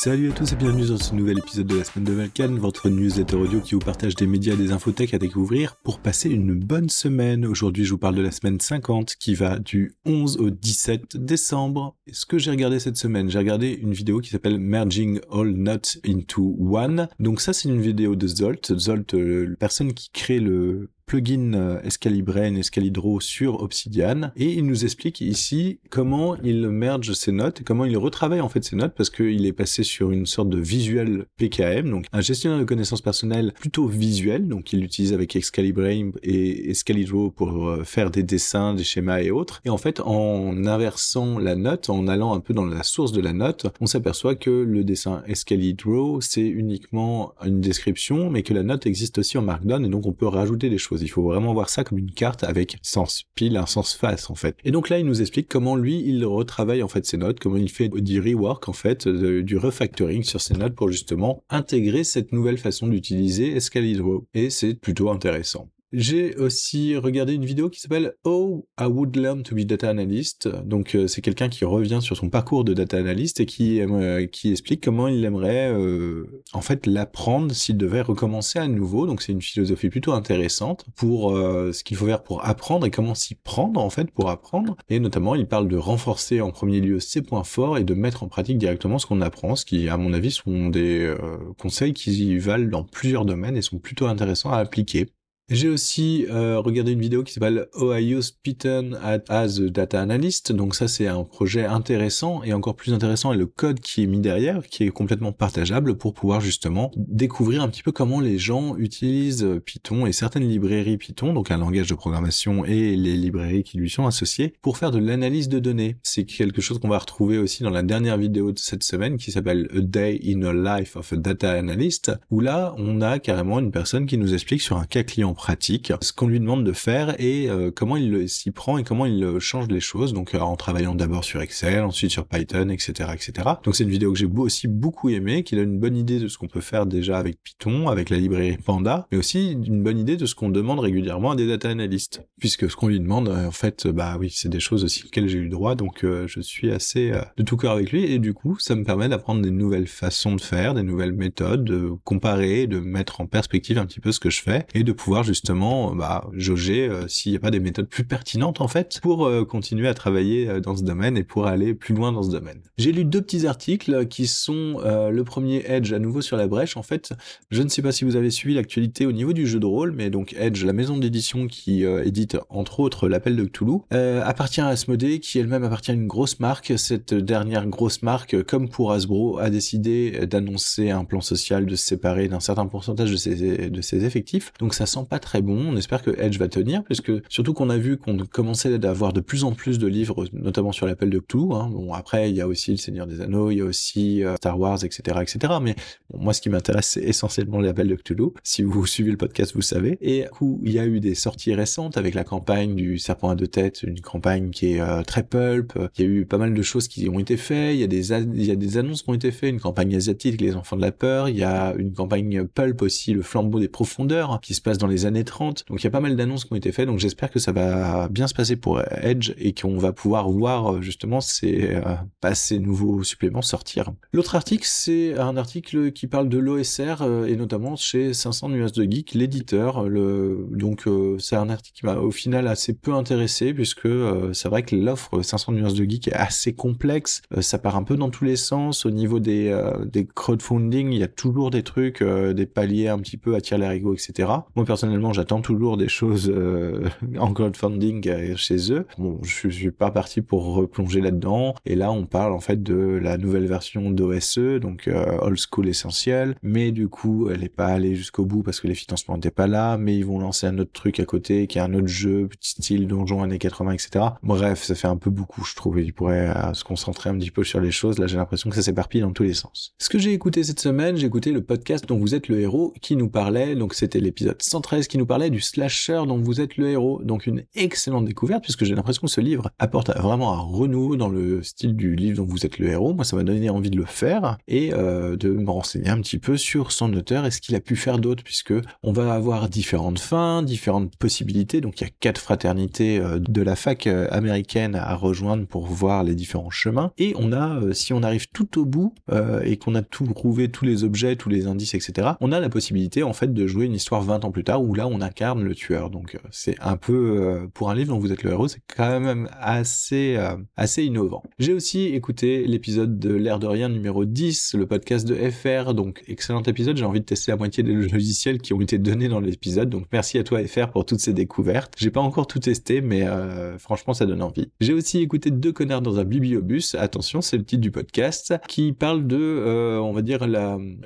Salut à tous et bienvenue dans ce nouvel épisode de la semaine de Vulcan, votre newsletter audio qui vous partage des médias et des infotech à découvrir pour passer une bonne semaine. Aujourd'hui, je vous parle de la semaine 50 qui va du 11 au 17 décembre. Ce que j'ai regardé cette semaine, j'ai regardé une vidéo qui s'appelle Merging All Nuts into One. Donc ça, c'est une vidéo de Zolt. Zolt, euh, la personne qui crée le plugin euh, Escalibrain, Escalidro sur Obsidian et il nous explique ici comment il merge ses notes comment il retravaille en fait ses notes parce qu'il est passé sur une sorte de visuel PKM, donc un gestionnaire de connaissances personnelles plutôt visuel, donc il l'utilise avec Excalibrain et Escalidro pour euh, faire des dessins, des schémas et autres. Et en fait, en inversant la note, en allant un peu dans la source de la note, on s'aperçoit que le dessin Escalidro, c'est uniquement une description, mais que la note existe aussi en Markdown et donc on peut rajouter des choses. Il faut vraiment voir ça comme une carte avec sens pile, un sens face en fait. Et donc là, il nous explique comment lui, il retravaille en fait ses notes, comment il fait du rework en fait, du refactoring sur ses notes pour justement intégrer cette nouvelle façon d'utiliser Escalidro. Et c'est plutôt intéressant. J'ai aussi regardé une vidéo qui s'appelle Oh, I Would Learn to Be Data Analyst. Donc euh, c'est quelqu'un qui revient sur son parcours de data analyst et qui euh, qui explique comment il aimerait euh, en fait l'apprendre s'il devait recommencer à nouveau. Donc c'est une philosophie plutôt intéressante pour ce qu'il faut faire pour apprendre et comment s'y prendre en fait pour apprendre. Et notamment il parle de renforcer en premier lieu ses points forts et de mettre en pratique directement ce qu'on apprend, ce qui à mon avis sont des conseils qui valent dans plusieurs domaines et sont plutôt intéressants à appliquer. J'ai aussi euh, regardé une vidéo qui s'appelle Ohio Python as a Data Analyst. Donc ça c'est un projet intéressant et encore plus intéressant est le code qui est mis derrière, qui est complètement partageable pour pouvoir justement découvrir un petit peu comment les gens utilisent Python et certaines librairies Python, donc un langage de programmation et les librairies qui lui sont associées, pour faire de l'analyse de données. C'est quelque chose qu'on va retrouver aussi dans la dernière vidéo de cette semaine qui s'appelle A Day in a Life of a Data Analyst, où là on a carrément une personne qui nous explique sur un cas client pratique, ce qu'on lui demande de faire et euh, comment il s'y prend et comment il euh, change les choses. Donc euh, en travaillant d'abord sur Excel, ensuite sur Python, etc., etc. Donc c'est une vidéo que j'ai aussi beaucoup aimé, qui donne une bonne idée de ce qu'on peut faire déjà avec Python, avec la librairie Panda, mais aussi une bonne idée de ce qu'on demande régulièrement à des data analysts, puisque ce qu'on lui demande, en fait, bah oui, c'est des choses aussi auxquelles j'ai eu droit, donc je suis assez de tout cœur avec lui et du coup, ça me permet d'apprendre des nouvelles façons de faire, des nouvelles méthodes, de comparer, de mettre en perspective un petit peu ce que je fais et de pouvoir justement bah, jauger euh, s'il n'y a pas des méthodes plus pertinentes en fait pour euh, continuer à travailler euh, dans ce domaine et pour aller plus loin dans ce domaine. J'ai lu deux petits articles qui sont le premier Edge à nouveau sur la brèche. En fait, je ne sais pas si vous avez suivi l'actualité au niveau du jeu de rôle, mais donc Edge, la maison d'édition qui édite entre autres l'appel de Cthulhu, appartient à Asmodée qui elle-même appartient à une grosse marque. Cette dernière grosse marque, comme pour Hasbro, a décidé d'annoncer un plan social de se séparer d'un certain pourcentage de ses, de ses effectifs. Donc ça sent pas très bon. On espère que Edge va tenir, puisque surtout qu'on a vu qu'on commençait d'avoir de plus en plus de livres, notamment sur l'appel de Cthulhu. Hein. Bon, après, il y a aussi Le Seigneur des Anneaux, il y a aussi euh, Star Wars, etc., etc. Mais moi, ce qui m'intéresse, c'est essentiellement l'appel de Cthulhu. Si vous suivez le podcast, vous savez. Et du coup, il y a eu des sorties récentes avec la campagne du Serpent à deux têtes, une campagne qui est euh, très pulp. Il y a eu pas mal de choses qui ont été faites. Il y a des annonces qui ont été faites. Une campagne asiatique, les enfants de la peur. Il y a une campagne pulp aussi, le flambeau des profondeurs, qui se passe dans les années 30. Donc il y a pas mal d'annonces qui ont été faites, donc j'espère que ça va bien se passer pour Edge et qu'on va pouvoir voir euh, justement ces, euh, bah, ces nouveaux suppléments sortir. L'autre article, c'est un article qui parle de l'OSR euh, et notamment chez 500 nuances de geek, l'éditeur. Donc c'est un article qui m'a au final assez peu intéressé puisque c'est vrai que l'offre 500 nuances de geek est assez complexe, ça part un peu dans tous les sens. Au niveau des, des crowdfunding, il y a toujours des trucs, des paliers un petit peu à tirer les etc. Moi personnellement j'attends toujours des choses euh, en crowdfunding euh, chez eux. Bon, je, suis pas parti pour replonger là-dedans. Et là, on parle en fait de la nouvelle version d'OSE, donc euh, Old School Essentiel. Mais du coup, elle est pas allée jusqu'au bout parce que les financements n'étaient pas là. Mais ils vont lancer un autre truc à côté, qui est un autre jeu, style donjon années 80, etc. Bref, ça fait un peu beaucoup, je trouve. Ils pourraient se concentrer un petit peu sur les choses. Là, j'ai l'impression que ça s'éparpille dans tous les sens. Ce que j'ai écouté cette semaine, j'ai écouté le podcast dont vous êtes le héros, qui nous parlait. Donc, c'était l'épisode 113 13 qui nous parlait du slasher dont vous êtes le héros. Donc une excellente découverte puisque j'ai l'impression que ce livre apporte vraiment un renouveau dans le style du livre dont vous êtes le héros. Moi, ça m'a donné envie de le faire et euh, de me renseigner un petit peu sur son auteur et ce qu'il a pu faire d'autre puisque on va avoir différentes fins, différentes possibilités. Donc il y a quatre fraternités euh, de la fac euh, américaine à rejoindre pour voir les différents chemins. Et on a, si on arrive tout au bout et qu'on a tout trouvé, tous les objets, tous les indices, etc., on a la possibilité en fait de jouer une histoire 20 ans plus tard où là on incarne le tueur. Donc c'est un peu pour un livre dont vous êtes le héros, c'est quand même assez assez innovant. J'ai aussi écouté l'épisode de l'air de rien numéro 10, le podcast de FR, donc excellent épisode, j'ai envie de tester la moitié des logiciels qui ont été donnés dans l'épisode, donc merci à toi FR pour toutes ces découvertes. J'ai pas encore tout testé, mais euh, franchement ça donne envie. J'ai aussi écouté Deux connards dans un bibliobus, attention c'est le titre du podcast, qui parle de, euh, on va dire,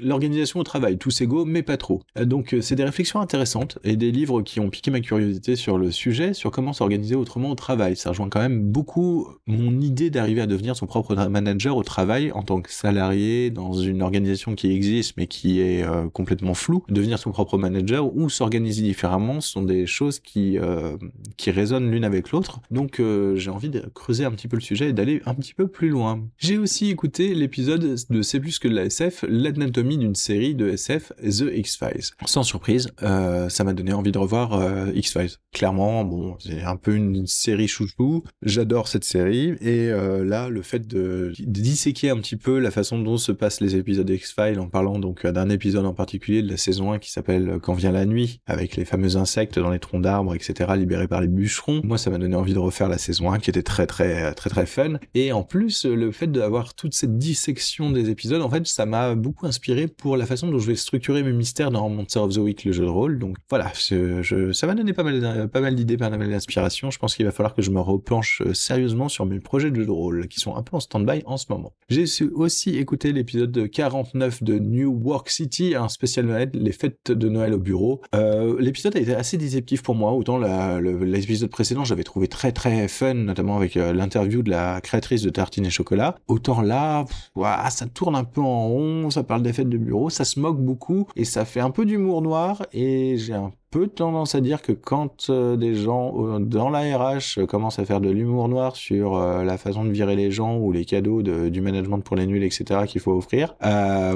l'organisation au travail, tous égaux, mais pas trop. Euh, donc c'est des réflexions intéressantes et des livres qui ont piqué ma curiosité sur le sujet, sur comment s'organiser autrement au travail. Ça rejoint quand même beaucoup mon idée d'arriver à devenir son propre manager au travail en tant que salarié dans une organisation qui existe mais qui est euh, complètement floue, devenir son propre manager ou s'organiser différemment sont des choses qui euh, qui résonnent l'une avec l'autre. Donc euh, j'ai envie de creuser un petit peu le sujet et d'aller un petit peu plus loin. J'ai aussi écouté l'épisode de C'est plus que de la SF, l'anatomie d'une série de SF The X-Files. Sans surprise, ça m'a donné envie de revoir X-Files. Clairement, bon, c'est un peu une série chouchou. J'adore cette série et là le fait de, disséquer un petit peu la façon dont se passent les épisodes X-Files en parlant donc d'un épisode en particulier de la saison 1 qui s'appelle Quand vient la nuit, avec les fameux insectes dans les troncs d'arbres, etc., libérés par les bûcherons. Moi, ça m'a donné envie de refaire la saison 1 qui était très très très très fun. Et en plus, le fait d'avoir toute cette dissection des épisodes, en fait, ça m'a beaucoup inspiré pour la façon dont je vais structurer mes mystères dans Monster of the Week, le jeu de rôle. Donc voilà, ça m'a donné pas mal, d'idées, pas mal d'inspiration. Je pense qu'il va falloir que je me replanche sérieusement sur mes projets de jeu de rôle qui sont un peu en stand-by en ce moment. J'ai aussi écouté l'épisode 49 de New Work City, un spécial Noël, les fêtes de Noël au bureau. Euh, l'épisode a été assez déceptif pour moi, autant l'épisode précédent j'avais trouvé très très fun, notamment avec euh, l'interview de la créatrice de Tartine et Chocolat. Autant là, ça tourne un peu en rond, ça parle des fêtes de bureau, ça se moque beaucoup et ça fait un peu d'humour noir et j'ai un peu tendance à dire que quand euh, des gens euh, dans la RH euh, commencent à faire de l'humour noir sur la façon de virer les gens ou les cadeaux du management pour les nuls, etc. qu'il faut offrir,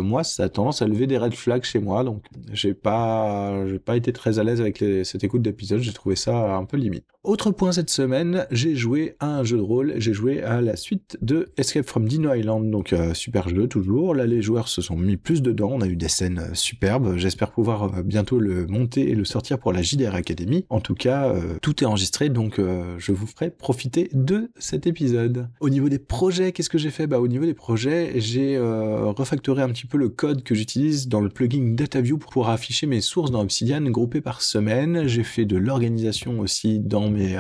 moi ça a tendance à lever des red flags chez moi, donc j'ai pas j'ai pas été très à l'aise avec cette écoute d'épisode, j'ai trouvé ça un peu limite. Autre point cette semaine, j'ai joué à un jeu de rôle, j'ai joué à la suite de Escape from Dino Island, donc super jeu toujours. Là les joueurs se sont mis plus dedans, on a eu des scènes superbes, j'espère pouvoir bientôt le monter et le sortir pour la JDR Academy. En tout cas, euh, tout est enregistré, donc euh, je vous ferai profiter de cet épisode. Au niveau des projets, qu'est-ce que j'ai fait? Bah au niveau des projets, j'ai euh, refactoré un petit peu le code que j'utilise dans le plugin DataView pour pouvoir afficher mes sources dans Obsidian groupées par semaine. J'ai fait de l'organisation aussi dans mes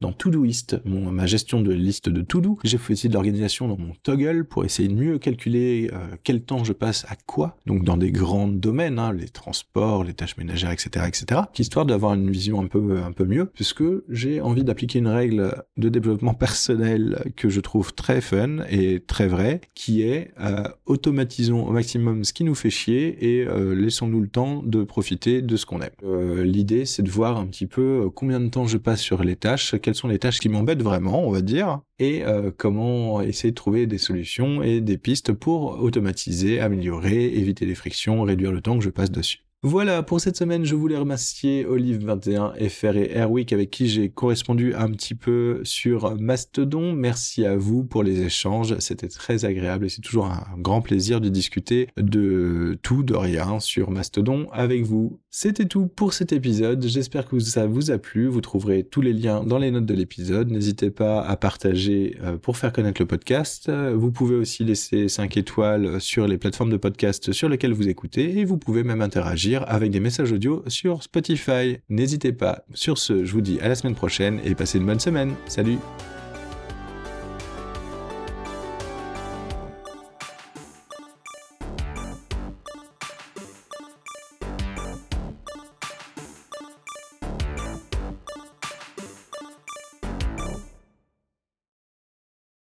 dans Todoist, mon, ma gestion de liste de to-do. J'ai fait aussi de l'organisation dans mon Toggle pour essayer de mieux calculer quel temps je passe à quoi. Donc dans des grands domaines, hein, les transports, les tâches ménagères, etc., etc histoire d'avoir une vision un peu un peu mieux, puisque j'ai envie d'appliquer une règle de développement personnel que je trouve très fun et très vraie, qui est euh, automatisons au maximum ce qui nous fait chier et euh, laissons-nous le temps de profiter de ce qu'on aime. Euh, L'idée, c'est de voir un petit peu combien de temps je passe sur les tâches, quelles sont les tâches qui m'embêtent vraiment, on va dire, et comment essayer de trouver des solutions et des pistes pour automatiser, améliorer, éviter les frictions, réduire le temps que je passe dessus. Voilà, pour cette semaine, je voulais remercier Olive21, FR et Airwick avec qui j'ai correspondu un petit peu sur Mastodon. Merci à vous pour les échanges, c'était très agréable et c'est toujours un grand plaisir de discuter de tout, de rien sur Mastodon avec vous. C'était tout pour cet épisode, j'espère que ça vous a plu, vous trouverez tous les liens dans les notes de l'épisode, n'hésitez pas à partager euh, pour faire connaître le podcast. Vous pouvez aussi laisser 5 étoiles sur les plateformes de podcast sur lesquelles vous écoutez et vous pouvez même interagir avec des messages audio sur Spotify. N'hésitez pas. Sur ce, je vous dis à la semaine prochaine et passez une bonne semaine. Salut